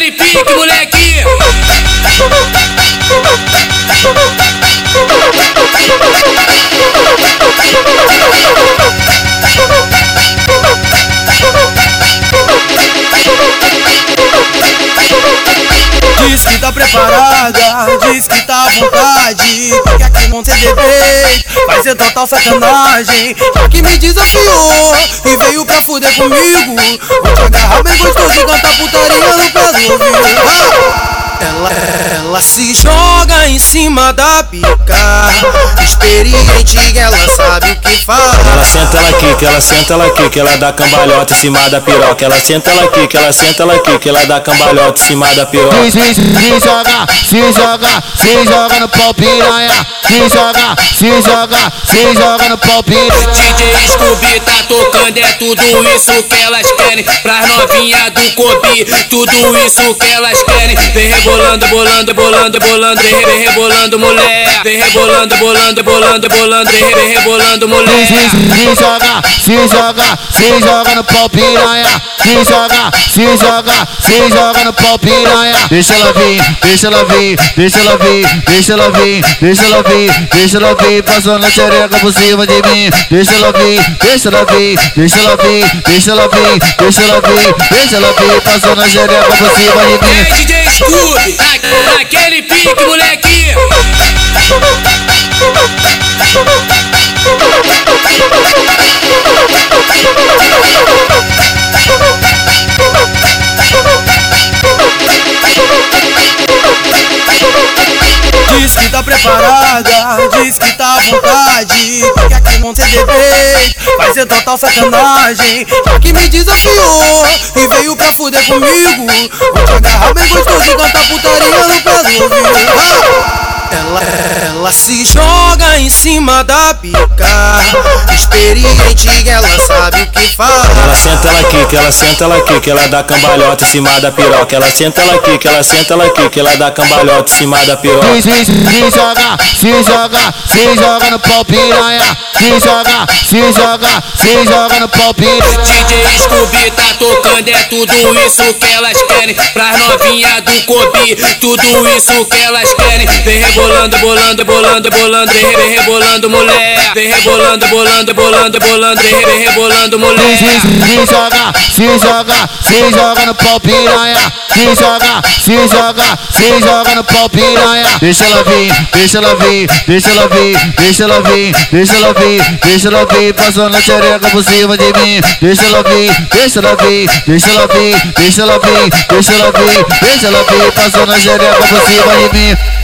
ele pique, moleque. Tá à vontade, porque aqui defeito. Vai ser total sacanagem. Já que me desafiou e veio pra fuder comigo. Vou te agarrar bem gostoso e cantar putaria no ouvido. Ah! Ela, ela se joga em cima da pica. Experiente, ela sabe que. Ela senta ela aqui, que ela senta ela aqui, que ela dá cambalhota em cima da piroca. Ela senta ela aqui, que ela senta ela aqui, que ela dá cambalhota em cima da piroca. Se, se, se joga, se joga, se joga no pau piranha. Se joga, se joga, se joga no pau piranha. DJ Scooby tocando, é tudo isso que elas querem. Pras novinha do Kobe, tudo isso que elas querem. Vem rebolando, bolando, bolando, bolando, vem, rebolando, mulher. Vem rebolando, bolando, bolando, bolando, vem, vem rebolando, mulher. Se joga, se joga, se joga no pau piranha. Se joga, se joga, se joga no pau piranha. Deixa ela vir, deixa ela vir, deixa ela vir, deixa ela vir, deixa ela vir, deixa ela vir, passando a xereca por cima de mim. Deixa ela vir, deixa ela vir, deixa ela vir, deixa ela vir, deixa ela vir, deixa ela vir, passando a xereca por cima de mim. DJ Scooby, naquele pique, moleque. Diz que tá preparada, diz que tá à vontade. Porque aqui defeito, vai ser total sacanagem. Já que me desafiou e veio pra fuder comigo. Vou te agarrar bem gostoso cantar putaria no pé do ouvido. Ela, ela se joga em cima da pica. Experiente, ela sabe o que faz. Ela senta ela aqui, que ela senta ela aqui, que ela dá cambalhota em cima da piroca. Ela senta ela aqui, que ela senta ela aqui, que ela dá cambalhota em cima da piroca. Se, se, se joga, se joga, se joga no pau piranha. Se joga, se joga, se joga no pau piranha. DJ Scooby tá tocando, é tudo isso que elas querem. Pras novinha do Kobe, tudo isso que elas querem. Vem rebolando, bolando, bolando, bolando, vem, rebolando, mulher. Vem rebolando, bolando, bolando, bolando, vem, vem rebolando, mulher. se joga, se joga, se joga no pau piranha. Se joga, se joga, se joga no pau piranha. Deixa ela vir, deixa ela vir, deixa ela vir, deixa ela vir, deixa ela vir, deixa ela vir, passando a xereca por cima de mim. Deixa ela vir, deixa ela vir, deixa ela vir, deixa ela vir, deixa ela vir, deixa ela vir, passando a xereca por cima de mim.